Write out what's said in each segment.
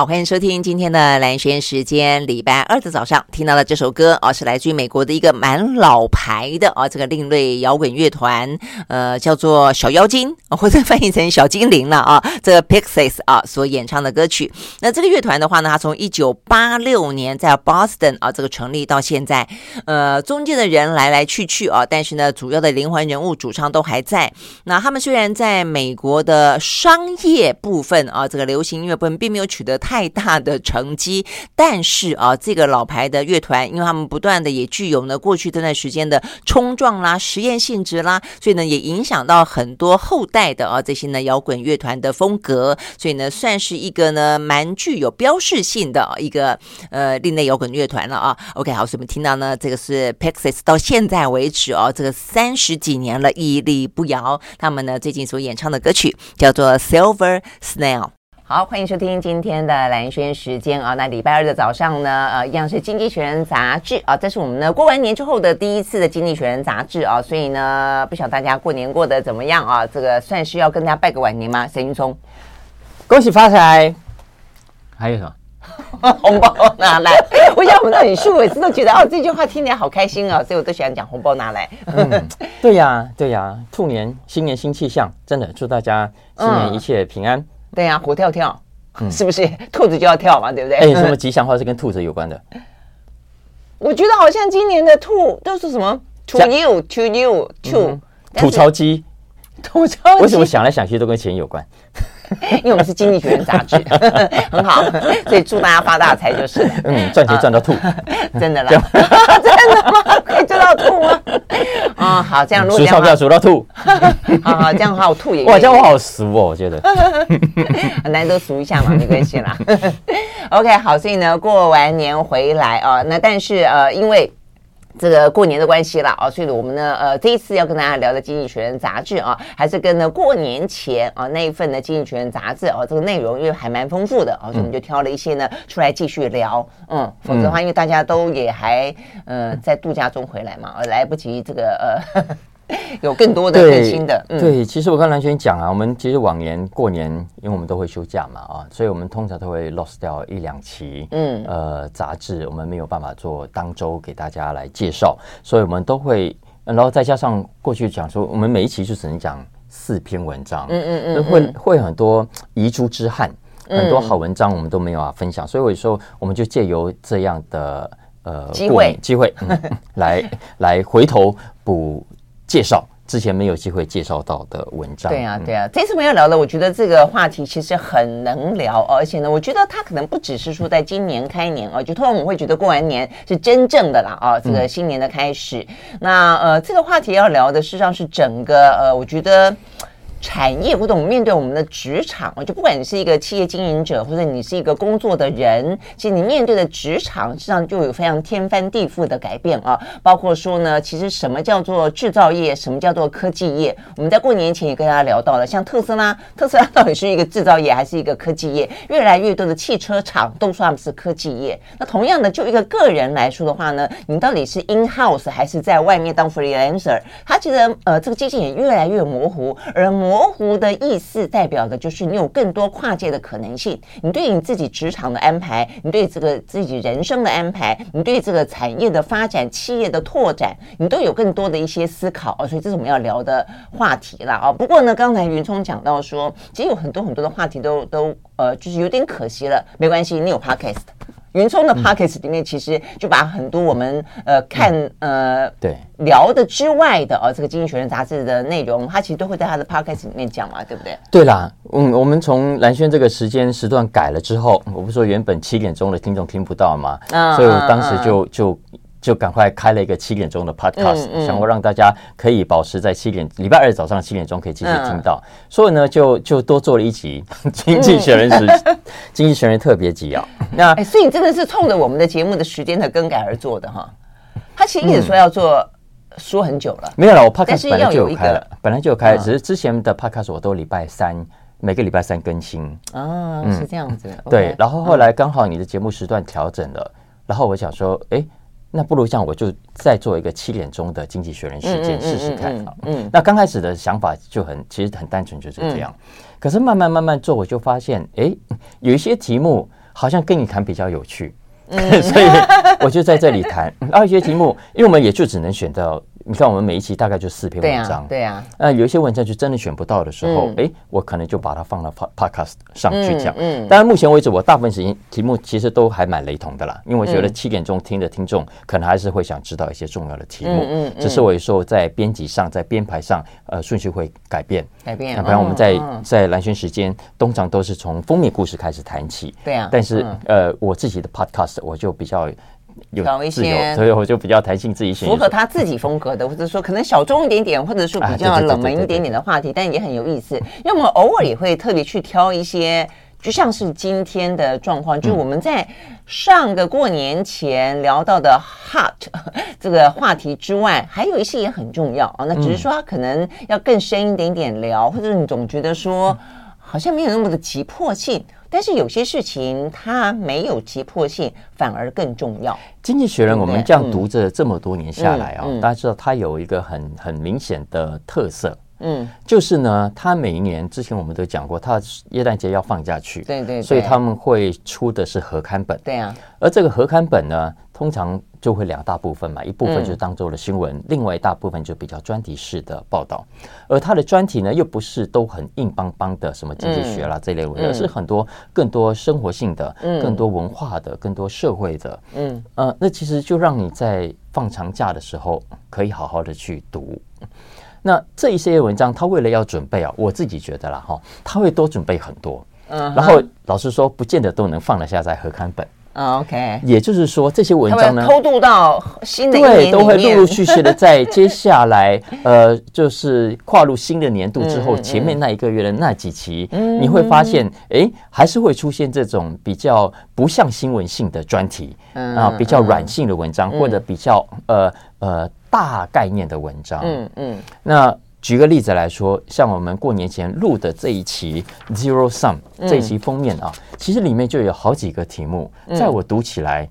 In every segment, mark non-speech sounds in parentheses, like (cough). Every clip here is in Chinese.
好，欢迎收听今天的蓝轩时间。礼拜二的早上听到了这首歌哦，是来自于美国的一个蛮老牌的啊、这个另类摇滚乐团，呃，叫做小妖精，或者翻译成小精灵了啊。这个 Pixies 啊所演唱的歌曲。那这个乐团的话呢，它从一九八六年在 Boston 啊这个成立到现在，呃，中间的人来来去去啊，但是呢，主要的灵魂人物主唱都还在。那他们虽然在美国的商业部分啊，这个流行音乐部分并没有取得太太大的成绩，但是啊，这个老牌的乐团，因为他们不断的也具有呢过去这段时间的冲撞啦、实验性质啦，所以呢也影响到很多后代的啊这些呢摇滚乐团的风格，所以呢算是一个呢蛮具有标志性的一个呃另类摇滚乐团了啊。OK，好，所以我们听到呢这个是 Pixies 到现在为止啊，这个三十几年了屹立不摇，他们呢最近所演唱的歌曲叫做 Silver Snail。好，欢迎收听今天的蓝轩时间啊。那礼拜二的早上呢，呃，一样是《经济学人》杂志啊。这是我们呢过完年之后的第一次的《经济学人》杂志啊。所以呢，不晓得大家过年过得怎么样啊？这个算是要跟大家拜个晚年吗？沈云聪，恭喜发财。还有什么？红包拿来。我想我们的李树每次都觉得哦，这句话听起来好开心啊，所以我都喜欢讲红包拿来。嗯，对呀，对呀，兔年新年新气象，真的祝大家新年一切平安。嗯对呀、啊，活跳跳，(laughs) 是不是？嗯、(laughs) 兔子就要跳嘛，对不对？哎，什么吉祥话是跟兔子有关的？(laughs) 我觉得好像今年的兔都是什么？To you, to you, to 吐槽机，吐槽机。为什么想来想去都跟钱有关？(laughs) 因为我们是经济学人杂志，(laughs) 很好，所以祝大家发大财就是。嗯，赚钱赚到吐，真的啦，(laughs) 真的吗？可以赚到吐吗？啊，好，这样如果这样数钞票数到吐，好好，这样的话我吐也。哇，这样我好俗哦，我觉得。很难得数一下嘛，没关系啦。OK，好，所以呢，过完年回来啊，那但是呃，因为。这个过年的关系了啊，所以我们呢，呃，这一次要跟大家聊的《经济学人》杂志啊，还是跟呢过年前啊那一份的《经济学人》杂志啊，这个内容因为还蛮丰富的啊，所以我们就挑了一些呢出来继续聊。嗯，否则的话，因为大家都也还呃在度假中回来嘛，呃来不及这个呃。(laughs) 有更多的更新的，对，对，其实我跟蓝轩讲啊，我们其实往年过年，因为我们都会休假嘛，啊，所以我们通常都会 lost 掉一两期，嗯，呃，杂志我们没有办法做当周给大家来介绍，所以我们都会，然后再加上过去讲说，我们每一期就只能讲四篇文章，嗯嗯嗯，会会很多遗珠之憾，很多好文章我们都没有啊分享，所以我说我们就借由这样的呃机会。机会，嗯、(laughs) 来来回头补。介绍之前没有机会介绍到的文章。对啊，对啊，这次我们要聊的，我觉得这个话题其实很能聊，而且呢，我觉得它可能不只是说在今年开年啊，就通常我们会觉得过完年是真正的啦啊，这个新年的开始。嗯、那呃，这个话题要聊的，事实上是整个呃，我觉得。产业或者我们面对我们的职场，就不管你是一个企业经营者，或者你是一个工作的人，其实你面对的职场，实际上就有非常天翻地覆的改变啊。包括说呢，其实什么叫做制造业，什么叫做科技业？我们在过年前也跟大家聊到了，像特斯拉，特斯拉到底是一个制造业还是一个科技业？越来越多的汽车厂都说他们是科技业。那同样的，就一个个人来说的话呢，你到底是 in house 还是在外面当 freelancer？它其实呃，这个界限也越来越模糊，而模模糊的意思代表的就是你有更多跨界的可能性。你对你自己职场的安排，你对这个自己人生的安排，你对这个产业的发展、企业的拓展，你都有更多的一些思考哦。所以这是我们要聊的话题了啊。不过呢，刚才云聪讲到说，其实有很多很多的话题都都呃，就是有点可惜了。没关系，你有 Podcast。云聪的 Podcast 里面其实就把很多我们呃看呃对聊的之外的哦，这个经济学人杂志的内容，他其实都会在他的 Podcast 里面讲嘛，对不对？对啦，嗯，我们从蓝轩这个时间时段改了之后，我不是说原本七点钟的听众听不到嘛，嗯，所以我当时就就。就赶快开了一个七点钟的 podcast，嗯嗯、想要让大家可以保持在七点，礼拜二早上七点钟可以继续听到。嗯、所以呢，就就多做了一集《(laughs) 经济学人》时、嗯、经济学人特别集啊。(laughs) 那、欸、所以你真的是冲着我们的节目的时间的更改而做的哈？他其实一直说要做，说很久了。嗯、没有了，我 podcast 本来就有开了，本来就有开，只是之前的 podcast 我都礼拜三每个礼拜三更新。哦，嗯、是这样子。对，然后后来刚好你的节目时段调整了，然后我想说，哎。那不如这样，我就再做一个七点钟的经济学人事件试试看啊。嗯，那刚开始的想法就很，其实很单纯，就是这样。可是慢慢慢慢做，我就发现，哎，有一些题目好像跟你谈比较有趣，(laughs) 嗯、所以我就在这里谈。而、啊、一些题目，因为我们也就只能选到。你看，我们每一期大概就四篇文章，对呀。那有一些文章就真的选不到的时候，哎，我可能就把它放到 podcast 上去讲。嗯，当然，目前为止，我大部分时间题目其实都还蛮雷同的啦，因为我觉得七点钟听的听众可能还是会想知道一些重要的题目。嗯，只是我有时候在编辑上，在编排上，呃，顺序会改变。改变。不然我们在在蓝轩时间通常都是从封面故事开始谈起。对啊。但是呃，我自己的 podcast 我就比较。有一些，所以我就比较弹性，自己选符合他自己风格的，或者说可能小众一点点，或者说比较冷门一点点的话题，但也很有意思。因为我们偶尔也会特别去挑一些，就像是今天的状况，就是我们在上个过年前聊到的 hot (laughs) 这个话题之外，还有一些也很重要啊。那只是说他可能要更深一点点聊，或者你总觉得说好像没有那么的急迫性。但是有些事情它没有急迫性，反而更重要。经济学人，我们这样读着这么多年下来啊，大家知道它有一个很很明显的特色，嗯，就是呢，它每一年之前我们都讲过，它耶诞节要放假去，对对，所以他们会出的是合刊本，对啊，而这个合刊本呢，通常。就会两大部分嘛，一部分就当做了新闻，嗯、另外一大部分就比较专题式的报道。而他的专题呢，又不是都很硬邦邦的，什么经济学啦、嗯、这类文章，而是很多更多生活性的、嗯、更多文化的、更多社会的。嗯，呃，那其实就让你在放长假的时候可以好好的去读。那这一些文章，他为了要准备啊，我自己觉得啦哈，他会多准备很多。嗯，然后老实说，不见得都能放得下在合刊本。Uh, OK，也就是说，这些文章呢，偷渡到新的对，都会陆陆续续的在接下来，(laughs) 呃，就是跨入新的年度之后，前面那一个月的那几期，你会发现，哎，还是会出现这种比较不像新闻性的专题，啊，比较软性的文章，或者比较呃呃大概念的文章，嗯嗯，那。举个例子来说，像我们过年前录的这一期 Zero Sum 这一期封面啊，嗯、其实里面就有好几个题目，嗯、在我读起来，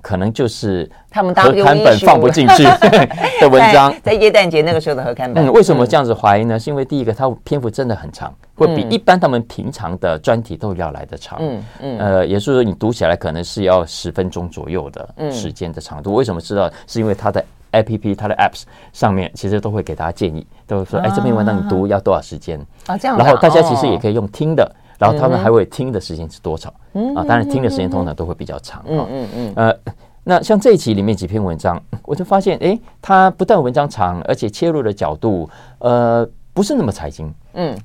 可能就是他们合刊本放不进去 (laughs) 的文章。(laughs) 在耶诞节那个时候的合刊本，嗯，为什么这样子怀疑呢？是因为第一个，它篇幅真的很长，会比一般他们平常的专题都要来得长。嗯嗯，呃，也就是说，你读起来可能是要十分钟左右的时间的长度。为什么知道？是因为它的。A P P 它的 Apps 上面其实都会给大家建议，都说哎，这篇文章你读要多少时间啊？这样，然后大家其实也可以用听的，然后他们还会听的时间是多少啊？当然听的时间通常都会比较长。嗯嗯嗯。呃，那像这一期里面几篇文章，我就发现哎，它不但文章长，而且切入的角度呃不是那么财经。嗯，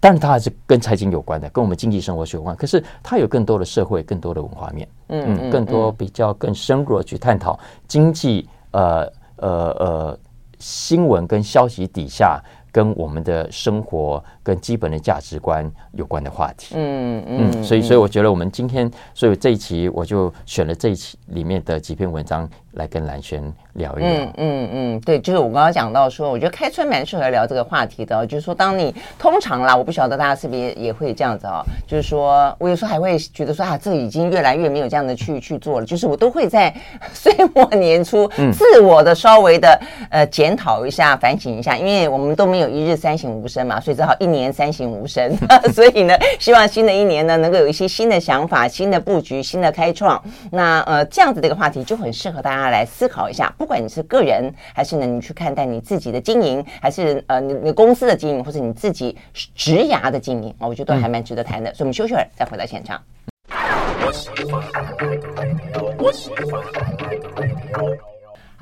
但是它还是跟财经有关的，跟我们经济生活学有关。可是它有更多的社会，更多的文化面。嗯嗯，更多比较更深入的去探讨经济呃。呃呃，新闻跟消息底下，跟我们的生活跟基本的价值观有关的话题。嗯嗯，嗯，所以所以我觉得我们今天，所以这一期我就选了这一期里面的几篇文章。来跟蓝轩聊一聊。嗯嗯嗯，对，就是我刚刚讲到说，我觉得开春蛮适合聊这个话题的。就是说，当你通常啦，我不晓得大家是不是也，也会这样子哦。就是说我有时候还会觉得说啊，这已经越来越没有这样的去去做了。就是我都会在 (laughs) 岁末年初自我的稍微的呃检讨一下、反省一下，因为我们都没有一日三省吾身嘛，所以只好一年三省吾身。(laughs) 所以呢，希望新的一年呢，能够有一些新的想法、新的布局、新的开创。那呃，这样子的一个话题就很适合大家。来思考一下，不管你是个人，还是呢，你去看待你自己的经营，还是呃，你你公司的经营，或者你自己职涯的经营啊，我觉得都还蛮值得谈的。所以，我们休息会儿，再回到现场。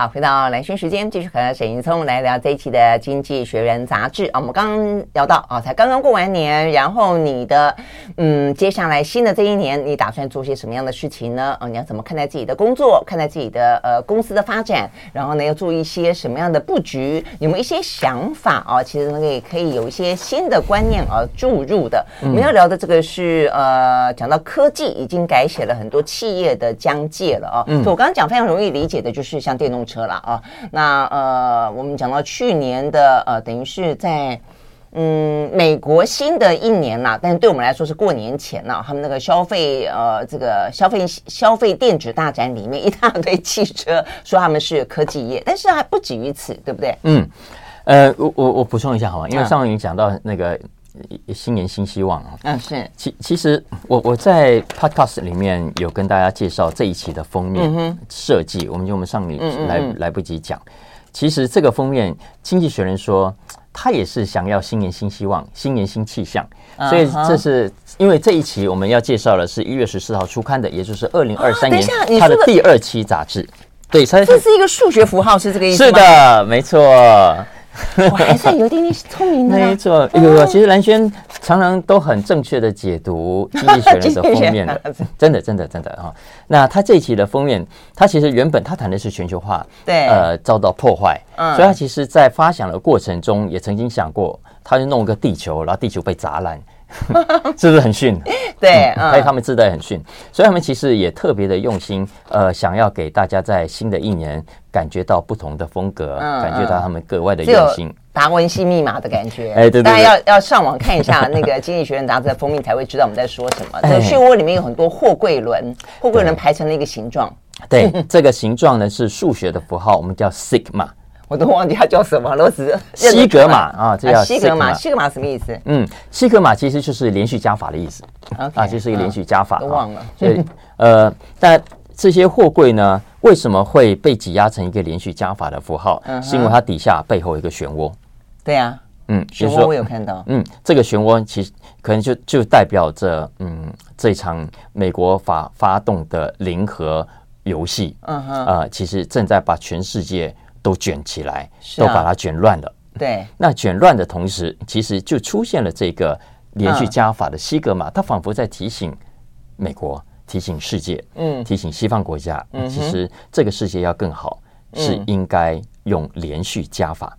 好，回到蓝轩时间，继续和沈云聪来聊这一期的《经济学人》杂志啊。我们刚刚聊到啊，才刚刚过完年，然后你的嗯，接下来新的这一年，你打算做些什么样的事情呢？啊，你要怎么看待自己的工作，看待自己的呃公司的发展？然后呢，要做一些什么样的布局？有没有一些想法啊？其实呢，也可以有一些新的观念啊注入的。我们要聊的这个是呃，讲到科技已经改写了很多企业的疆界了啊。嗯，我刚刚讲非常容易理解的就是像电动。车了啊，那呃，我们讲到去年的呃，等于是在嗯美国新的一年啦，但是对我们来说是过年前了。他们那个消费呃，这个消费消费电子大展里面一大堆汽车，说他们是科技业，但是还不止于此，对不对？嗯，呃，我我我补充一下好吗？因为上回你讲到那个。新年新希望啊。嗯，是。其其实我我在 Podcast 里面有跟大家介绍这一期的封面设计，嗯、我们就我们上礼来嗯嗯来不及讲。其实这个封面，经济学人说他也是想要新年新希望，新年新气象。所以这是因为这一期我们要介绍的是一月十四号出刊的，也就是二零二三年它的第二期杂志。对，它这是一个数学符号，是这个意思吗？是的，没错。(laughs) 我还算有点点聪明的。没错，有有，其实蓝轩常常都很正确的解读《经济学人》的封面的，真的，真的，真的哈。那他这一期的封面，他其实原本他谈的是全球化，对，呃，遭到破坏，嗯，所以他其实在发想的过程中，也曾经想过，他就弄个地球，然后地球被砸烂。(laughs) 是不是很逊？(laughs) 对，所以他们自带很逊，所以他们其实也特别的用心，呃，想要给大家在新的一年感觉到不同的风格，嗯、感觉到他们格外的用心。达文西密码的感觉，(laughs) 哎，对对，对，大家要要上网看一下那个《经济学人》杂志的封面，才会知道我们在说什么。这漩涡里面有很多货柜轮，货柜轮排成了一个形状。对，这个形状呢是数学的符号，我们叫 sigma。我都忘记它叫什么了，我只是西格玛啊，这叫西格玛。西格玛什么意思？嗯，西格玛其实就是连续加法的意思啊，就是一个连续加法。都忘了。所以呃，但这些货柜呢，为什么会被挤压成一个连续加法的符号？是因为它底下背后有一个漩涡。对呀，嗯，漩涡我有看到。嗯，这个漩涡其实可能就就代表着嗯，这场美国发发动的零和游戏，嗯哼，呃，其实正在把全世界。都卷起来，都把它卷乱了。对，那卷乱的同时，其实就出现了这个连续加法的西格玛，它仿佛在提醒美国，提醒世界，嗯，提醒西方国家，其实这个世界要更好，是应该用连续加法，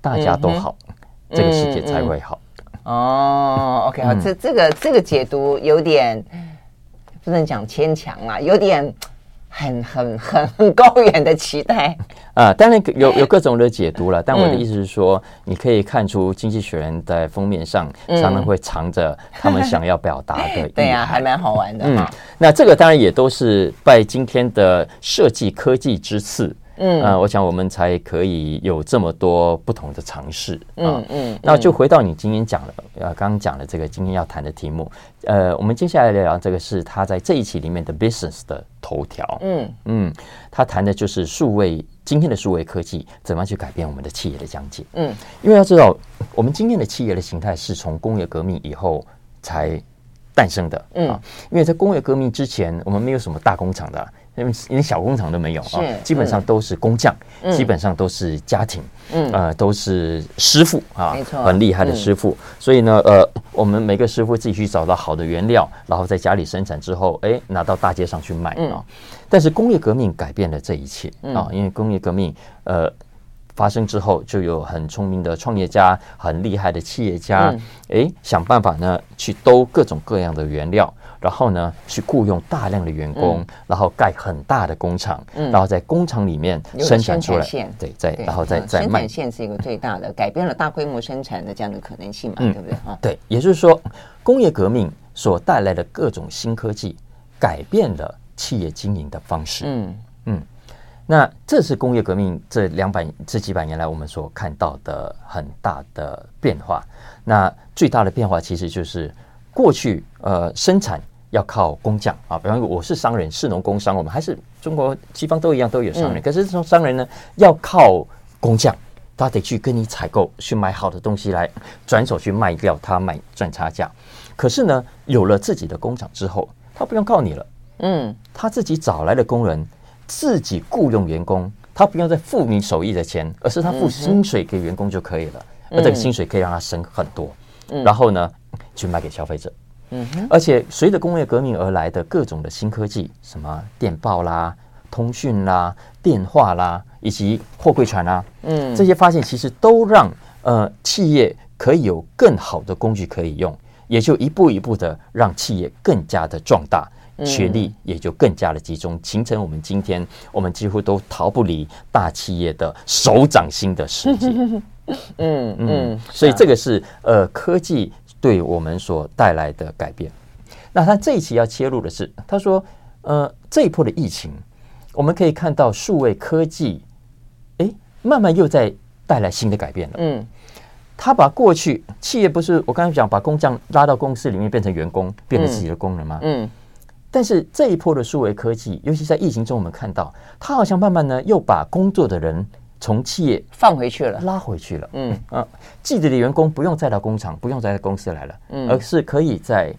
大家都好，这个世界才会好。哦，OK，好，这这个这个解读有点不能讲牵强啦，有点。很很很很高远的期待 (laughs) 啊！当然有有各种的解读了，但我的意思是说，你可以看出《经济学人》在封面上常常会藏着他们想要表达的。(laughs) 对呀，还蛮好玩的。嗯，那这个当然也都是拜今天的设计科技之赐。嗯，呃，我想我们才可以有这么多不同的尝试。嗯嗯，那就回到你今天讲的，呃，刚刚讲的这个今天要谈的题目。呃，我们接下来聊聊这个是他在这一期里面的 business 的头条。嗯嗯，他谈的就是数位今天的数位科技怎么去改变我们的企业的讲解。嗯，因为要知道，我们今天的企业的形态是从工业革命以后才诞生的。嗯，因为在工业革命之前，我们没有什么大工厂的。因为连小工厂都没有啊，基本上都是工匠，基本上都是家庭，嗯，呃，都是师傅啊，没错，很厉害的师傅。所以呢，呃，我们每个师傅自己去找到好的原料，然后在家里生产之后，哎，拿到大街上去卖啊。但是工业革命改变了这一切啊，因为工业革命呃发生之后，就有很聪明的创业家、很厉害的企业家，哎，想办法呢去兜各种各样的原料。然后呢，去雇佣大量的员工，嗯、然后盖很大的工厂，嗯、然后在工厂里面生产出来，对，再然后再再卖。生产线是一个最大的改变了大规模生产的这样的可能性嘛，嗯、对不对？哈，对，也就是说，工业革命所带来的各种新科技，改变了企业经营的方式。嗯嗯，那这是工业革命这两百这几百年来我们所看到的很大的变化。那最大的变化其实就是过去呃生产。要靠工匠啊，比方说我是商人，士农工商，我们还是中国西方都一样都有商人。嗯、可是这种商人呢，要靠工匠，他得去跟你采购，去买好的东西来转手去卖掉，他卖赚差价。可是呢，有了自己的工厂之后，他不用靠你了，嗯，他自己找来的工人，自己雇佣员工，他不用再付你手艺的钱，而是他付薪水给员工就可以了，嗯、而这个薪水可以让他省很多，嗯、然后呢，去卖给消费者。嗯，而且随着工业革命而来的各种的新科技，什么电报啦、通讯啦、电话啦，以及货柜船啦，嗯，这些发现其实都让呃企业可以有更好的工具可以用，也就一步一步的让企业更加的壮大，权力也就更加的集中，形成我们今天我们几乎都逃不离大企业的手掌心的世界。(laughs) 嗯嗯，所以这个是呃科技。对我们所带来的改变，那他这一期要切入的是，他说，呃，这一波的疫情，我们可以看到数位科技，哎，慢慢又在带来新的改变了。嗯，他把过去企业不是我刚才讲把工匠拉到公司里面变成员工，变成自己的工人吗？嗯。但是这一波的数位科技，尤其在疫情中，我们看到，他好像慢慢呢又把工作的人从企业放回去了，拉回去了。嗯啊，自己的员工不用再到工厂，不用再到公司来了，嗯，而是可以在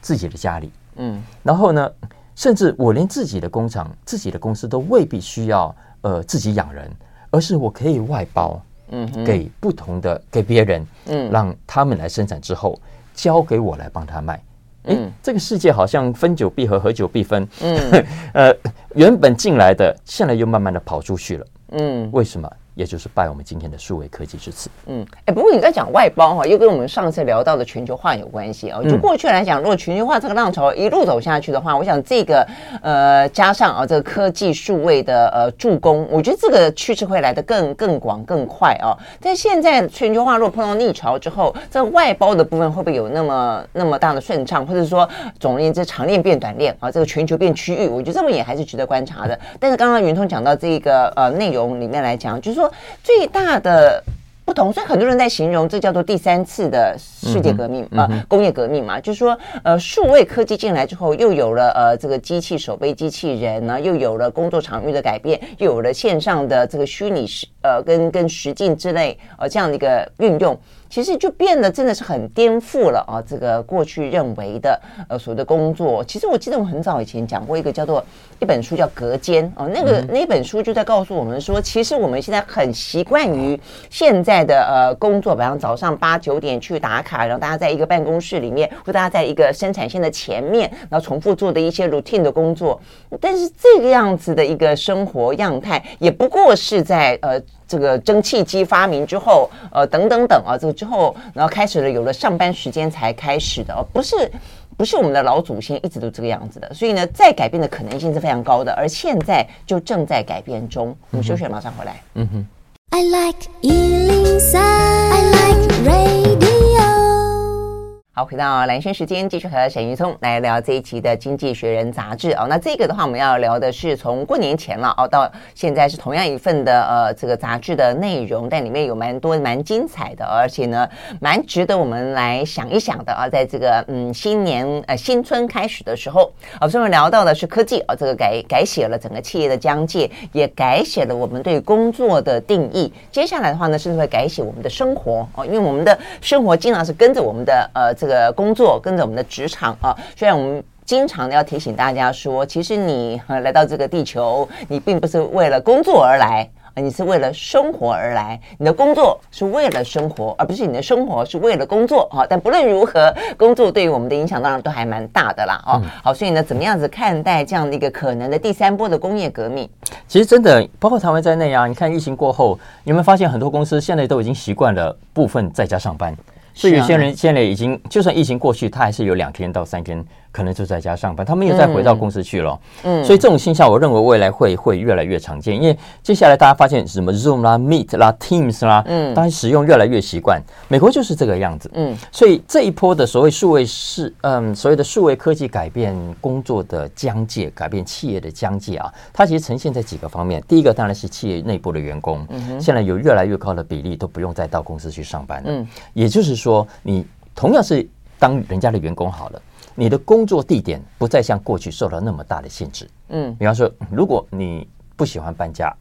自己的家里。嗯，然后呢，甚至我连自己的工厂、自己的公司都未必需要呃自己养人，而是我可以外包，嗯，给不同的给别人，嗯，让他们来生产之后，交给我来帮他卖。哎，这个世界好像分久必合，合久必分。嗯，(laughs) 呃，原本进来的，现在又慢慢的跑出去了。嗯，为什么？也就是拜我们今天的数位科技之赐。嗯，哎，不过你在讲外包哈，又跟我们上次聊到的全球化有关系啊。就过去来讲，如果全球化这个浪潮一路走下去的话，我想这个呃加上啊这个科技数位的呃助攻，我觉得这个趋势会来得更更广更快啊。但现在全球化如果碰到逆潮之后，这外包的部分会不会有那么那么大的顺畅，或者说总而言之长链变短链啊？这个全球变区域，我觉得这么也还是值得观察的。但是刚刚云通讲到这个呃内容里面来讲，就是说。最大的不同，所以很多人在形容这叫做第三次的世界革命啊、嗯呃，工业革命嘛，就是说，呃，数位科技进来之后，又有了呃这个机器手背机器人呢，又有了工作场域的改变，又有了线上的这个虚拟实呃跟跟实境之类呃这样的一个运用。其实就变得真的是很颠覆了啊！这个过去认为的呃所谓的工作，其实我记得我很早以前讲过一个叫做一本书叫《隔间》哦，那个那本书就在告诉我们说，其实我们现在很习惯于现在的呃工作，比方早上八九点去打卡，然后大家在一个办公室里面，或大家在一个生产线的前面，然后重复做的一些 routine 的工作。但是这个样子的一个生活样态，也不过是在呃。这个蒸汽机发明之后，呃，等等等啊，这个之后，然后开始了有了上班时间才开始的哦，不是不是我们的老祖先一直都这个样子的，所以呢，再改变的可能性是非常高的，而现在就正在改变中。我们休息，马上回来。嗯哼。I like 103, I like radio 好，回到蓝轩时间，继续和沈云聪来聊这一期的《经济学人》杂志哦。那这个的话，我们要聊的是从过年前了哦，到现在是同样一份的呃这个杂志的内容，但里面有蛮多蛮精彩的，而且呢蛮值得我们来想一想的啊。在这个嗯新年呃新春开始的时候，啊，所以我们聊到的是科技啊，这个改改写了整个企业的疆界，也改写了我们对工作的定义。接下来的话呢，甚至会改写我们的生活哦，因为我们的生活经常是跟着我们的呃。这个工作跟着我们的职场啊，虽然我们经常的要提醒大家说，其实你来到这个地球，你并不是为了工作而来，你是为了生活而来。你的工作是为了生活，而不是你的生活是为了工作啊。但不论如何，工作对于我们的影响当然都还蛮大的啦。哦，好，所以呢，怎么样子看待这样的一个可能的第三波的工业革命？其实真的，包括台湾在内啊，你看疫情过后，你有没有发现很多公司现在都已经习惯了部分在家上班？所以有些人现在已经，就算疫情过去，他还是有两天到三天。可能就在家上班，他没有再回到公司去了。嗯，所以这种现象，我认为未来会会越来越常见。因为接下来大家发现什么 Zoom 啦、Meet 啦、Teams 啦，嗯，大家使用越来越习惯。美国就是这个样子。嗯，所以这一波的所谓数位是，嗯，所谓的数位科技改变工作的疆界，改变企业的疆界啊，它其实呈现在几个方面。第一个当然是企业内部的员工，嗯，现在有越来越高的比例都不用再到公司去上班了。嗯，也就是说，你同样是当人家的员工好了。你的工作地点不再像过去受到那么大的限制。嗯，比方说，如果你不喜欢搬家，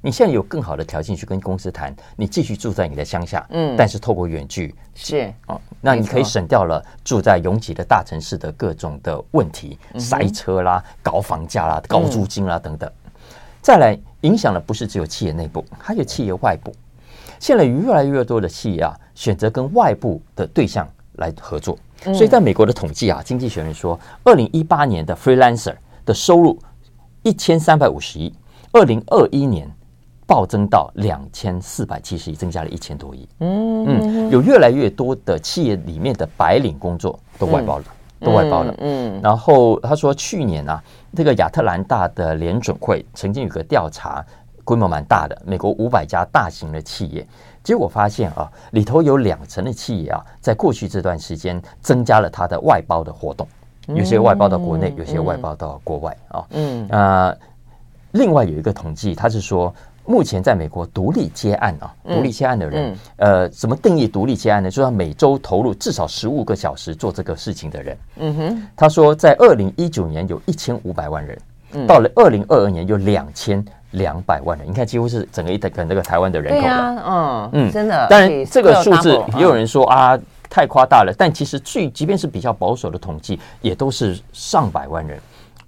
你现在有更好的条件去跟公司谈，你继续住在你的乡下。嗯，但是透过远距是哦，那你可以省掉了住在拥挤的大城市的各种的问题，塞车啦、高房价啦、高租金啦等等。再来影响的不是只有企业内部，还有企业外部。现在越来越多的企业啊，选择跟外部的对象来合作。所以，在美国的统计啊，《经济学人》说，二零一八年的 freelancer 的收入一千三百五十亿，二零二一年暴增到两千四百七十亿，增加了一千多亿。嗯嗯，有越来越多的企业里面的白领工作都外包了，都外包了。嗯，然后他说，去年啊，这个亚特兰大的联准会曾经有个调查，规模蛮大的，美国五百家大型的企业。结果发现啊，里头有两成的企业啊，在过去这段时间增加了它的外包的活动，有些外包到国内，有些外包到国外啊。嗯。啊，另外有一个统计，他是说目前在美国独立接案啊，独立接案的人，呃，怎么定义独立接案呢？就是要每周投入至少十五个小时做这个事情的人。嗯哼，他说在二零一九年有一千五百万人，到了二零二二年有两千两百万人，你看几乎是整个一个那个台湾的人口了。嗯嗯，真的。当然这个数字也有人说啊太夸大了，但其实最即便是比较保守的统计，也都是上百万人。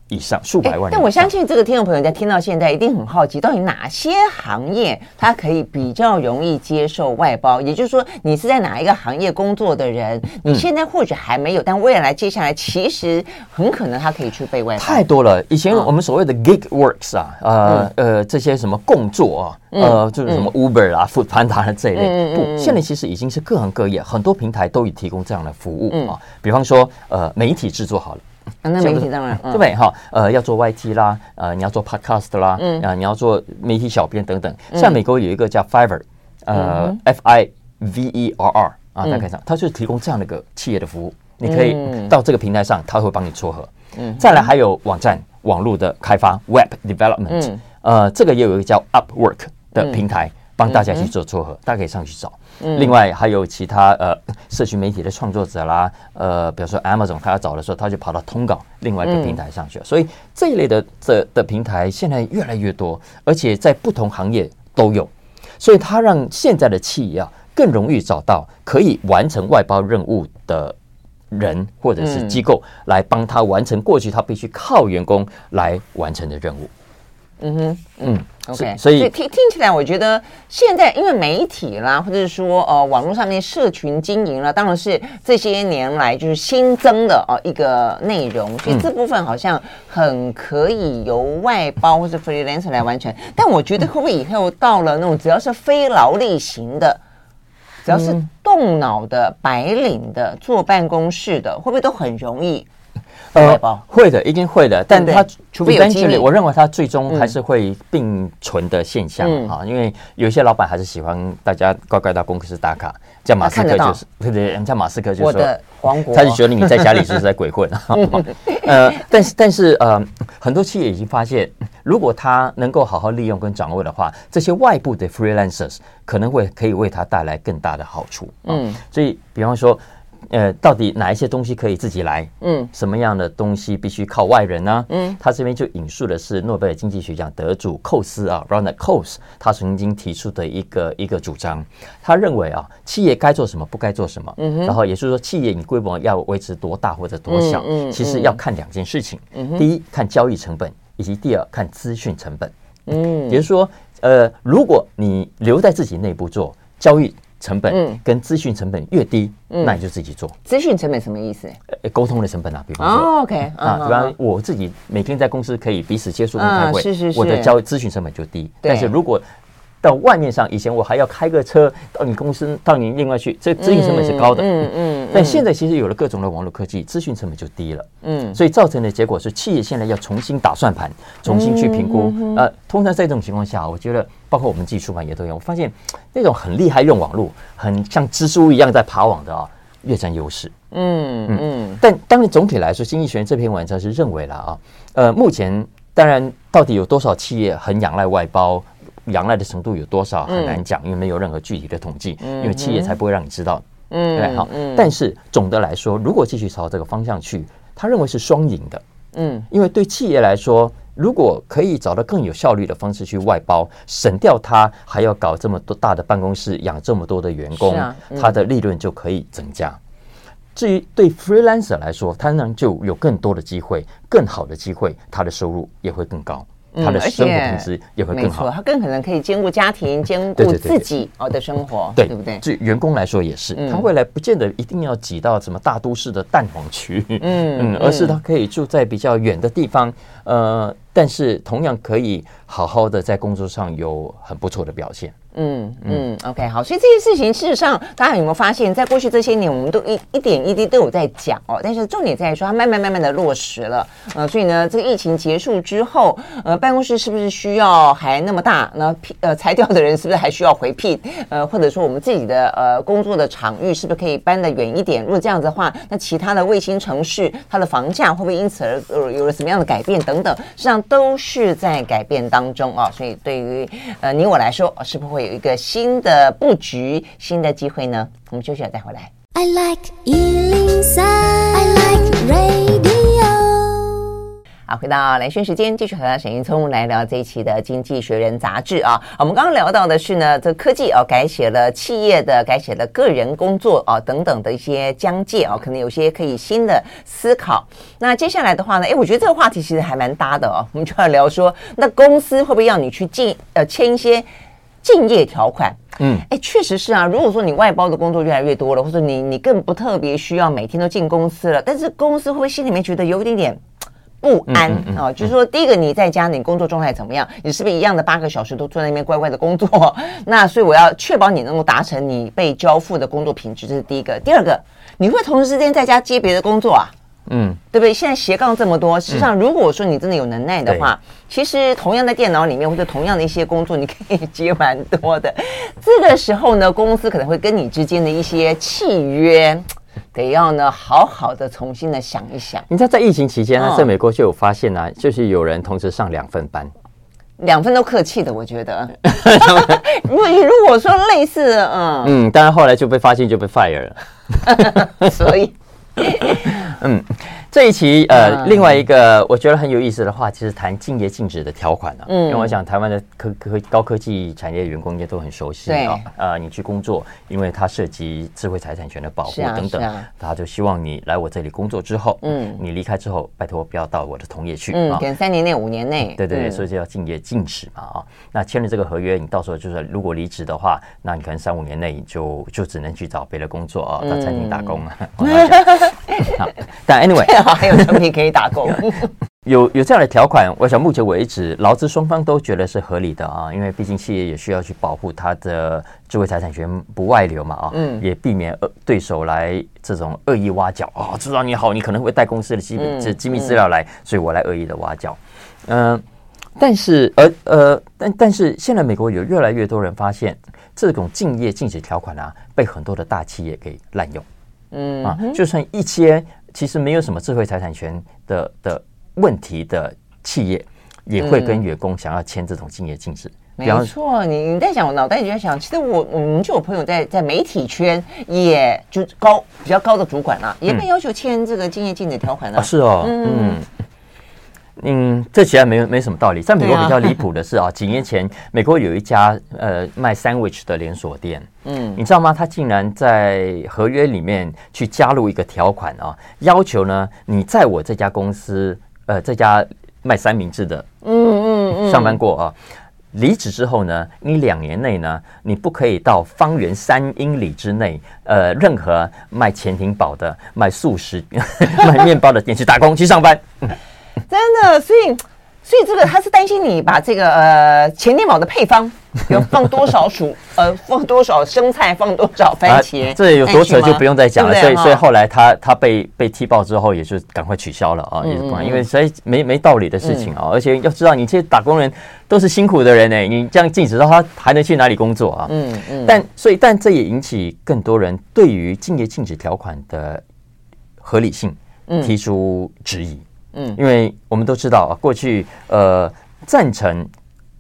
以上数百万人，但我相信这个听众朋友在听到现在一定很好奇，到底哪些行业它可以比较容易接受外包？也就是说，你是在哪一个行业工作的人？你现在或许还没有，但未来接下来其实很可能它可以去被外包。太多了，以前我们所谓的 gig works 啊，呃呃，这些什么工作啊，呃，就是什么 Uber 啊、Foodpanda 啊这一类，不，现在其实已经是各行各业很多平台都已提供这样的服务啊。比方说，呃，媒体制作好了。啊、那媒体当然、嗯、对不对哈？呃，要做 YT 啦，呃，你要做 Podcast 啦，嗯，啊，你要做媒体小编等等。像美国有一个叫 Fiverr，呃、嗯、，F I V E R R 啊，大概上，它就是提供这样的一个企业的服务。嗯、你可以到这个平台上，它会帮你撮合。嗯，再来还有网站网络的开发 Web Development，嗯，呃，这个也有一个叫 Upwork 的平台。嗯帮大家去做撮合，嗯、大家可以上去找。嗯、另外还有其他呃，社区媒体的创作者啦，呃，比如说 Amazon，他要找的时候，他就跑到通稿另外一个平台上去。嗯、所以这一类的这的平台现在越来越多，而且在不同行业都有，所以它让现在的企业啊更容易找到可以完成外包任务的人或者是机构来帮他完成过去他必须靠员工来完成的任务。嗯哼，嗯，OK，所以听听起来，我觉得现在因为媒体啦，或者是说呃网络上面社群经营啦，当然是这些年来就是新增的哦一个内容，所以这部分好像很可以由外包或者 freelancer 来完成。但我觉得会不会以后到了那种只要是非劳力型的，只要是动脑的白领的坐办公室的，会不会都很容易？呃，会的，一定会的，但它除非我认为它最终还是会并存的现象啊，因为有些老板还是喜欢大家乖乖到公司打卡，像马斯克就是，对对，人家马斯克就是说，他就觉得你在家里就是在鬼混。(laughs) (laughs) 呃，但是但是呃，很多企业已经发现，如果他能够好好利用跟掌握的话，这些外部的 freelancers 可能会可以为他带来更大的好处。嗯，所以比方说。呃，到底哪一些东西可以自己来？嗯，什么样的东西必须靠外人呢？嗯，他这边就引述的是诺贝尔经济学奖得主寇斯啊，Ronald Coase，他曾经提出的一个一个主张。他认为啊，企业该做什么，不该做什么。嗯，然后也就是说，企业你规模要维持多大或者多小，嗯，其实要看两件事情。嗯，第一看交易成本，以及第二看资讯成本。嗯，也就是说，呃，如果你留在自己内部做交易。成本跟资讯成本越低，那你就自己做。资讯成本什么意思？沟通的成本啊，比方说，OK 啊，比方我自己每天在公司可以彼此接触跟开会，是是是，我的交资讯成本就低。但是如果到外面上，以前我还要开个车到你公司，到你另外去，这资讯成本是高的。嗯嗯。但现在其实有了各种的网络科技，资讯成本就低了。嗯。所以造成的结果是，企业现在要重新打算盘，重新去评估。呃，通常在这种情况下，我觉得包括我们自己出版也都有。我发现那种很厉害用网络，很像蜘蛛一样在爬网的啊，越占优势。嗯嗯。但当然总体来说，经济学人这篇文章是认为了啊，呃，目前当然到底有多少企业很仰赖外包？仰赖的程度有多少很难讲，因为没有任何具体的统计，因为企业才不会让你知道。嗯，对，好。但是总的来说，如果继续朝这个方向去，他认为是双赢的。嗯，因为对企业来说，如果可以找到更有效率的方式去外包，省掉他还要搞这么多大的办公室，养这么多的员工，他的利润就可以增加。至于对 freelancer 来说，他呢就有更多的机会，更好的机会，他的收入也会更高。他的生活品质也会更好，他更可能可以兼顾家庭、兼顾自己哦的生活，对不对？对员工来说也是，他未来不见得一定要挤到什么大都市的蛋黄区，嗯 (laughs) 嗯，而是他可以住在比较远的地方，呃，但是同样可以好好的在工作上有很不错的表现。嗯嗯，OK，好，所以这些事情事实上，大家有没有发现，在过去这些年，我们都一一点一滴都有在讲哦。但是重点在于说，它慢慢慢慢的落实了。呃，所以呢，这个疫情结束之后，呃，办公室是不是需要还那么大？那呃裁掉的人是不是还需要回聘？呃，或者说我们自己的呃工作的场域是不是可以搬得远一点？如果这样子的话，那其他的卫星城市它的房价会不会因此而有了什么样的改变等等？实际上都是在改变当中啊。所以对于呃你我来说，是不是会有一个新的布局、新的机会呢？我们休息了再回来。I like 103, I like rain. 好，回到蓝轩时间，继续和沈云聪来聊这一期的《经济学人》杂志啊。我们刚刚聊到的是呢，这科技啊改写了企业的，改写了个人工作啊等等的一些疆界啊，可能有些可以新的思考。那接下来的话呢，哎，我觉得这个话题其实还蛮搭的哦。我们就要聊说，那公司会不会要你去进呃签一些竞业条款？嗯，哎，确实是啊。如果说你外包的工作越来越多了，或者你你更不特别需要每天都进公司了，但是公司会不会心里面觉得有一点点？不安啊、就是说，第一个，你在家，你工作状态怎么样？你是不是一样的八个小时都坐在那边乖乖的工作？(laughs) 那所以我要确保你能够达成你被交付的工作品质，这是第一个。第二个，你会同时之间在家接别的工作啊？嗯，对不对？现在斜杠这么多，实际上，如果说你真的有能耐的话，嗯、其实同样的电脑里面或者同样的一些工作，你可以接蛮多的。这个时候呢，公司可能会跟你之间的一些契约。得要呢，好好的重新的想一想。你知道，在疫情期间呢，在美国就有发现呢、啊，就是有人同时上两份班，两份都客气的，我觉得。如 (laughs) 果如果说类似，嗯嗯，当然后来就被发现就被 fire 了，(laughs) 所以，嗯。这一期呃，另外一个我觉得很有意思的话，其实谈竞业禁止的条款呢、啊。嗯，因为我想台湾的科科高科技产业员工应该都很熟悉啊。呃，你去工作，因为它涉及智慧财产权的保护等等，他就希望你来我这里工作之后，嗯，你离开之后，拜托不要到我的同业去嗯，可能三年内、五年内。对对对，所以就要竞业禁止嘛啊。那签了这个合约，你到时候就是如果离职的话，那你可能三五年内就就只能去找别的工作啊，到餐厅打工啊。(laughs) 好，(laughs) 但 anyway。(laughs) 还有产品可以打工，(laughs) 有有这样的条款，我想目前为止劳资双方都觉得是合理的啊，因为毕竟企业也需要去保护它的智慧财产权不外流嘛啊，嗯，也避免对手来这种恶意挖角啊，知道你好，你可能会带公司的基本这机密资料来，所以我来恶意的挖角，嗯，但是呃呃，但但是现在美国有越来越多人发现这种竞业禁止条款啊，被很多的大企业给滥用，嗯啊，就算一些。其实没有什么智慧财产权的的问题的企业，也会跟员工想要签这种竞业禁止。没错，你你在想，我脑袋里就在想，其实我我们就有朋友在在媒体圈，也就高比较高的主管啊，也被要求签这个竞业禁止条款啊。是哦，嗯。嗯，这其实没没什么道理。在美国比较离谱的是啊，(laughs) 几年前美国有一家呃卖 sandwich 的连锁店，嗯，你知道吗？他竟然在合约里面去加入一个条款啊，要求呢，你在我这家公司呃这家卖三明治的，嗯嗯嗯，上班过啊，离职之后呢，你两年内呢，你不可以到方圆三英里之内呃任何卖潜艇堡的、卖素食、(laughs) 卖面包的店去打工去上班。真的，所以，所以这个他是担心你把这个呃潜艇堡的配方，比如放多少薯，呃，放多少生菜，放多少番茄，啊、这有多扯就不用再讲了。对对，所以，所以后来他他被被踢爆之后，也是赶快取消了啊，嗯、也是关，因为所以没没道理的事情啊。嗯、而且要知道，你这些打工人都是辛苦的人呢，你这样禁止到他还能去哪里工作啊？嗯嗯。但所以，但这也引起更多人对于竞业禁止条款的合理性提出质疑。嗯，因为我们都知道啊，过去呃赞成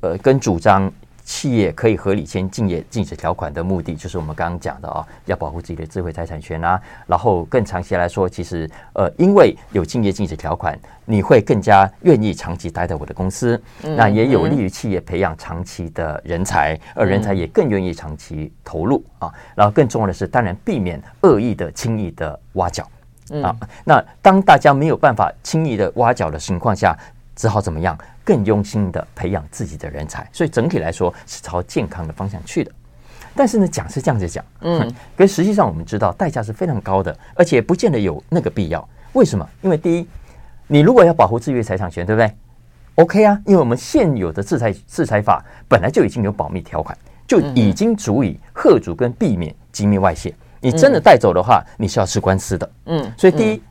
呃跟主张企业可以合理签竞业禁止条款的目的，就是我们刚刚讲的啊，要保护自己的智慧财产权啊。然后更长期来说，其实呃因为有竞业禁止条款，你会更加愿意长期待在我的公司，那也有利于企业培养长期的人才，而人才也更愿意长期投入啊。然后更重要的是，当然避免恶意的、轻易的挖角。啊，那当大家没有办法轻易的挖角的情况下，只好怎么样？更用心的培养自己的人才。所以整体来说是朝健康的方向去的。但是呢，讲是这样子讲，嗯，可实际上我们知道代价是非常高的，而且不见得有那个必要。为什么？因为第一，你如果要保护自己的财产权，对不对？OK 啊，因为我们现有的制裁制裁法本来就已经有保密条款，就已经足以贺阻跟避免机密外泄。你真的带走的话，你是要吃官司的。嗯，所以第一，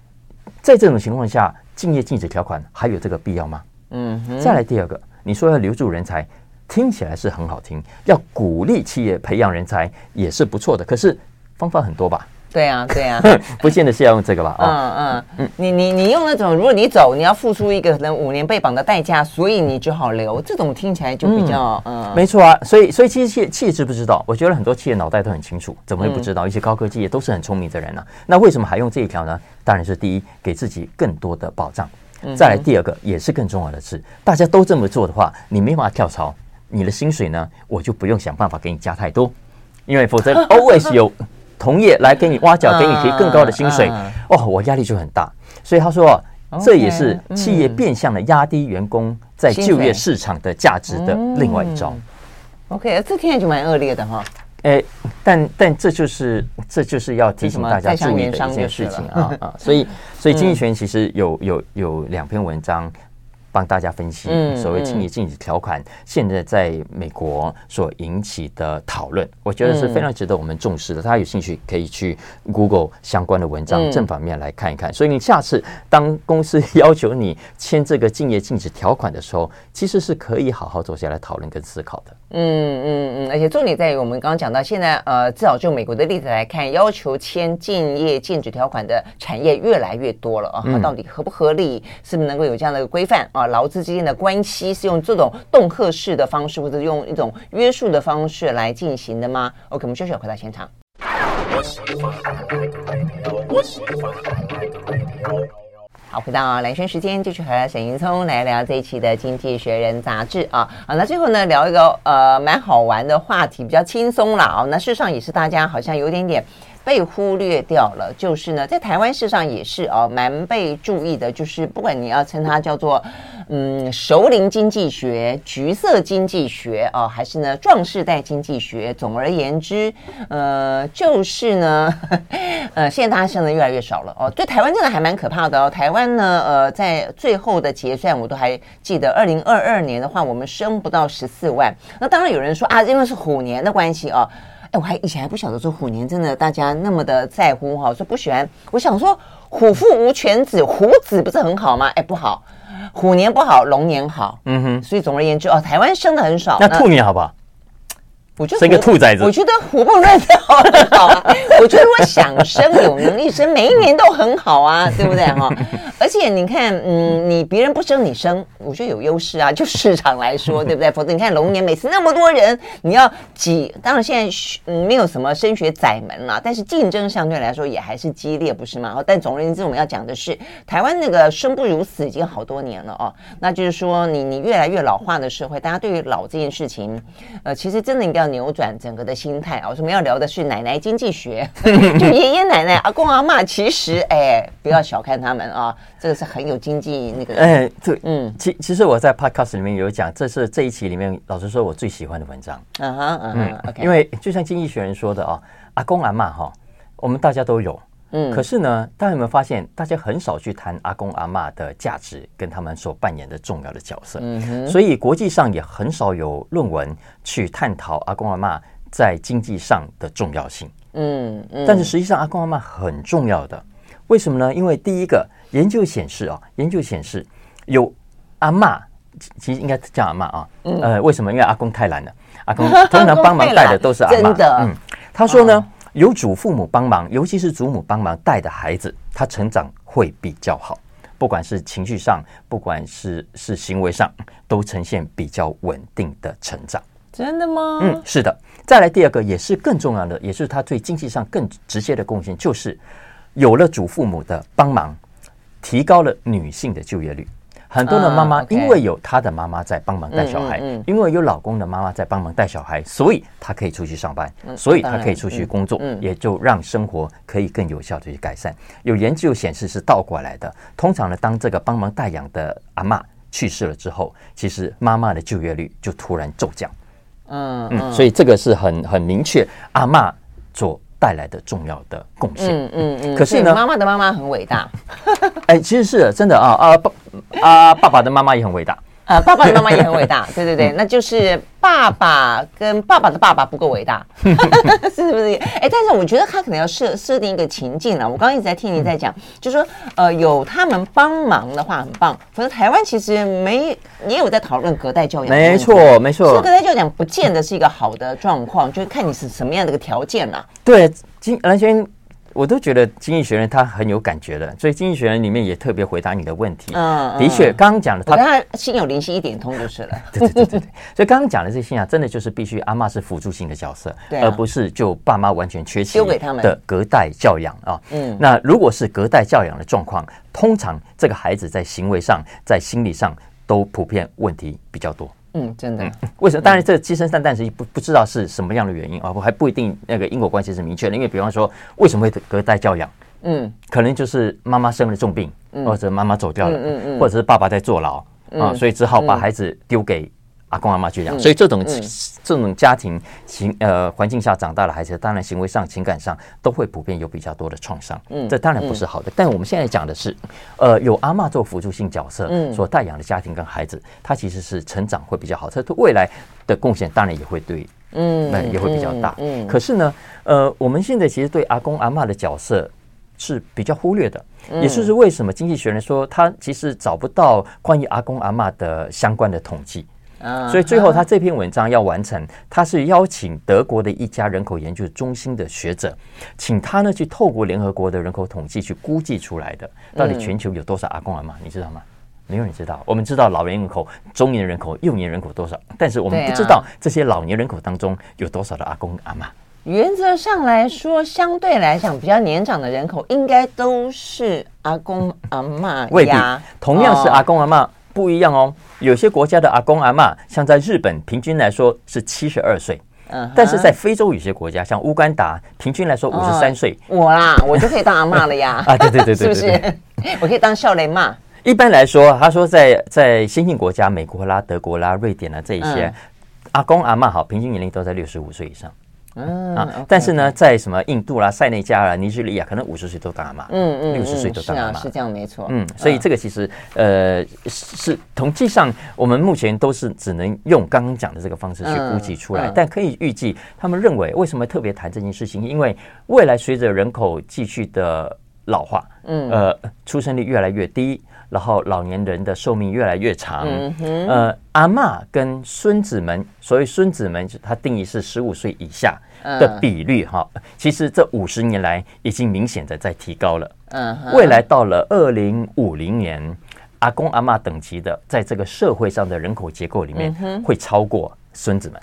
在这种情况下，竞业禁止条款还有这个必要吗？嗯，再来第二个，你说要留住人才，听起来是很好听，要鼓励企业培养人才也是不错的，可是方法很多吧？对啊，(laughs) 对啊，不见得是要用这个吧？嗯嗯嗯，你你你用那种，如果你走，你要付出一个可能五年被绑的代价，所以你只好留。这种听起来就比较嗯，没错啊。所以所以其实企业企业知不知道？我觉得很多企业脑袋都很清楚，怎么会不知道？一些高科技也都是很聪明的人呢。那为什么还用这一条呢？当然是第一，给自己更多的保障。再来第二个，也是更重要的是，大家都这么做的话，你没办法跳槽，你的薪水呢，我就不用想办法给你加太多，因为否则 always 有。同业来给你挖角，给你提更高的薪水，哦，我压力就很大。所以他说，这也是企业变相的压低员工在就业市场的价值的另外一招。OK，这听起来就蛮恶劣的哈。哎，但但这就是这就是要提醒大家注意的一件事情啊啊！所以所以经济学其实有有有两篇文章。帮大家分析所谓敬业禁止条款现在在美国所引起的讨论，我觉得是非常值得我们重视的。大家有兴趣可以去 Google 相关的文章正反面来看一看。所以你下次当公司 (laughs) 要求你签这个竞业禁止条款的时候，其实是可以好好坐下来讨论跟思考的。嗯嗯嗯，而且重点在于我们刚刚讲到，现在呃，至少就美国的例子来看，要求签禁业禁止条款的产业越来越多了啊。它到底合不合理？是不是能够有这样的一个规范啊？劳资之间的关系是用这种恫吓式的方式，或者用一种约束的方式来进行的吗？OK，我们休息，回到现场。好，回到来生时间，继续和沈云聪来聊这一期的《经济学人》杂志啊。好，那最后呢，聊一个呃蛮好玩的话题，比较轻松了啊。那事实上也是大家好像有点点。被忽略掉了，就是呢，在台湾事实上也是哦，蛮被注意的。就是不管你要称它叫做嗯熟龄经济学、橘色经济学哦，还是呢壮世代经济学，总而言之，呃，就是呢，(laughs) 呃，现在大家生的越来越少了哦。对台湾真的还蛮可怕的哦。台湾呢，呃，在最后的结算，我都还记得，二零二二年的话，我们生不到十四万。那当然有人说啊，因为是虎年的关系哦。哎，我还以前还不晓得说虎年真的大家那么的在乎哈，说不喜欢。我想说虎父无犬子，虎子不是很好吗？哎，不好，虎年不好，龙年好。嗯哼，所以总而言之哦，台湾生的很少。那兔年好不好？我觉得生个兔崽子，我觉得活蹦乱跳很好啊。我觉得如果想生，有能力生，每一年都很好啊，对不对哈？而且你看，嗯，你别人不生，你生，我觉得有优势啊。就市场来说，(laughs) 对不对？否则你看龙年每次那么多人，你要挤，当然现在嗯没有什么升学窄门了，但是竞争相对来说也还是激烈，不是吗？但总而言之，我们要讲的是，台湾那个生不如死已经好多年了哦。那就是说，你你越来越老化的社会，大家对于老这件事情，呃，其实真的应该。要扭转整个的心态啊！我们要聊的是奶奶经济学，(laughs) 就爷爷奶奶、阿公阿妈，其实哎，不要小看他们啊，这个是很有经济那个。哎，对，嗯，其其实我在 podcast 里面有讲，这是这一期里面老实说我最喜欢的文章。嗯哼，嗯。因为就像经济学人说的啊，阿公阿妈哈，我们大家都有。嗯，可是呢，大家有没有发现，大家很少去谈阿公阿妈的价值跟他们所扮演的重要的角色。嗯，所以国际上也很少有论文去探讨阿公阿妈在经济上的重要性。嗯嗯，但是实际上阿公阿妈很重要的，为什么呢？因为第一个研究显示啊，研究显示有阿嬷，其实应该叫阿嬷啊。呃，为什么？因为阿公太懒了，阿公 (laughs) 通常帮忙带的都是阿妈。真的，嗯，他说呢。有祖父母帮忙，尤其是祖母帮忙带的孩子，他成长会比较好，不管是情绪上，不管是是行为上，都呈现比较稳定的成长。真的吗？嗯，是的。再来第二个，也是更重要的，也是他对经济上更直接的贡献，就是有了祖父母的帮忙，提高了女性的就业率。很多的妈妈因为有她的妈妈在帮忙带小孩，因为有老公的妈妈在帮忙带小孩，所以她可以出去上班，所以她可以出去工作，也就让生活可以更有效的去改善。有研究显示是倒过来的，通常呢，当这个帮忙带养的阿嬷去世了之后，其实妈妈的就业率就突然骤降。嗯嗯，所以这个是很很明确，阿嬷做。带来的重要的贡献，嗯嗯嗯。可是呢，妈妈的妈妈很伟大。哎，其实是真的啊啊爸啊爸爸的妈妈也很伟大。呃，爸爸的妈妈也很伟大，(laughs) 对对对，那就是爸爸跟爸爸的爸爸不够伟大，(laughs) 是不是？哎，但是我觉得他可能要设设定一个情境了。我刚刚一直在听你在讲，就是说，呃，有他们帮忙的话很棒。可是台湾其实没，也有在讨论隔代教养，没错没错。隔代教养不见得是一个好的状况，就是看你是什么样的一个条件啊。对，今兰萱。我都觉得《经济学人》他很有感觉的，所以《经济学人》里面也特别回答你的问题。嗯，的确，刚刚讲的他，他心有灵犀一点通就是了。(laughs) 对对对对对，所以刚刚讲的这些啊，真的就是必须阿嬷是辅助性的角色，对，而不是就爸妈完全缺席的隔代教养啊。嗯，那如果是隔代教养的状况，通常这个孩子在行为上、在心理上都普遍问题比较多。嗯，真的。为什么？当然，这鸡生蛋，蛋生鸡，不不知道是什么样的原因啊，我还不一定那个因果关系是明确的。因为比方说，为什么会隔代教养？嗯，可能就是妈妈生了重病，或者妈妈走掉了，嗯嗯，或者是爸爸在坐牢啊，所以只好把孩子丢给。阿公阿妈去养，所以这种、嗯、这种家庭情呃环境下长大的孩子，当然行为上、情感上都会普遍有比较多的创伤。嗯，这当然不是好的。嗯、但我们现在讲的是，呃，有阿嬷做辅助性角色所带养的家庭跟孩子，他其实是成长会比较好，他对未来的贡献当然也会对，嗯，也会比较大。嗯，可是呢，呃，我们现在其实对阿公阿嬷的角色是比较忽略的，也就是为什么经济学人说他其实找不到关于阿公阿嬷的相关的统计。所以最后，他这篇文章要完成，他是邀请德国的一家人口研究中心的学者，请他呢去透过联合国的人口统计去估计出来的，到底全球有多少阿公阿妈，你知道吗？没有人知道。我们知道老年人口、中年人口、幼年人口多少，但是我们不知道这些老年人口当中有多少的阿公阿妈。原则上来说，相对来讲，比较年长的人口应该都是阿公阿妈。未必，同样是阿公阿嬷。不一样哦，有些国家的阿公阿嬷，像在日本，平均来说是七十二岁，嗯，但是在非洲有些国家，像乌干达，平均来说五十三岁。我啦，我就可以当阿嬷了呀！(laughs) 啊，对对对对，对，是不是？我可以当少年妈。一般来说，他说在在先进国家，美国啦、德国啦、瑞典啦这一些，嗯、阿公阿嬷好，平均年龄都在六十五岁以上。嗯啊，但是呢，在什么印度啦、塞内加尔、尼日利亚，可能五十岁都当阿嬷，嗯嗯，六十岁都当阿嬷，是这样没错。嗯，所以这个其实呃是统计上，我们目前都是只能用刚刚讲的这个方式去估计出来，但可以预计，他们认为为什么特别谈这件事情？因为未来随着人口继续的老化，嗯呃，出生率越来越低。然后老年人的寿命越来越长，嗯、哼呃，阿嬷跟孙子们，所谓孙子们，他定义是十五岁以下的比率哈，嗯、其实这五十年来已经明显的在提高了。嗯哼，未来到了二零五零年，阿公阿妈等级的，在这个社会上的人口结构里面，会超过孙子们。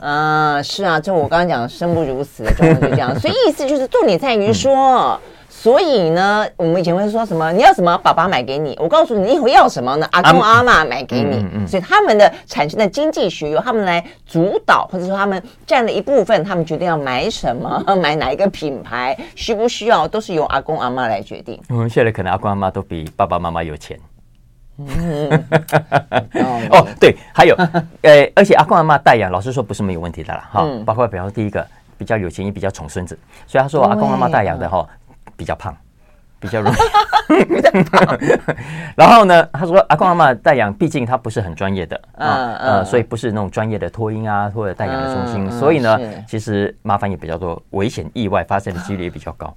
啊，是啊，就我刚刚讲生不如死的状况就这样，所以意思就是重点在于说。嗯所以呢，我们以前会说什么？你要什么，爸爸买给你。我告诉你，你以后要什么呢？阿公阿妈买给你。嗯嗯、所以他们的产生的经济学由他们来主导，或者说他们占了一部分。他们决定要买什么，(laughs) 买哪一个品牌，需不需要，都是由阿公阿妈来决定。我们现在可能阿公阿妈都比爸爸妈妈有钱。(laughs) 哦，对，还有，呃，而且阿公阿妈代养，老实说不是没有问题的啦。哈，包括比方说第一个比较有钱，也比较宠孙子，所以他说阿公阿妈代养的哈。比较胖，比较容易。(laughs) 然后呢，他说阿公阿妈代养，毕竟他不是很专业的啊，呃，所以不是那种专业的托婴啊或者代养的中心，所以呢，其实麻烦也比较多，危险意外发生的几率也比较高。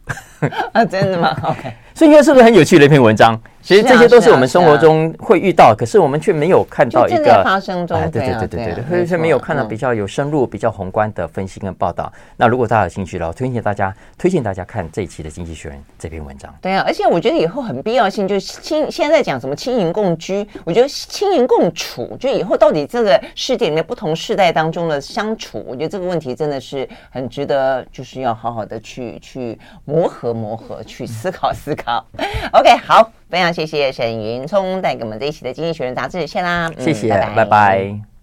啊，真的吗？OK，所以应该是不是很有趣的一篇文章？其实这些都是我们生活中会遇到，可是我们却没有看到一个发生中，对对对对对，所以却没有看到比较有深入、比较宏观的分析跟报道。那如果大家有兴趣的话，推荐大家推荐大家看这一期的《经济学人》这篇文章。对啊，而且我觉得以后很必要性，就是亲现在在讲什么亲盈共居，我觉得亲盈共处，就以后到底这个世界里面不同世代当中的相处，我觉得这个问题真的是很值得，就是要好好的去去磨合磨合，去思考思考。OK，好。非常谢谢沈云聪带给我们这一期的《经济学人》杂志，谢啦，谢谢，拜拜。拜拜。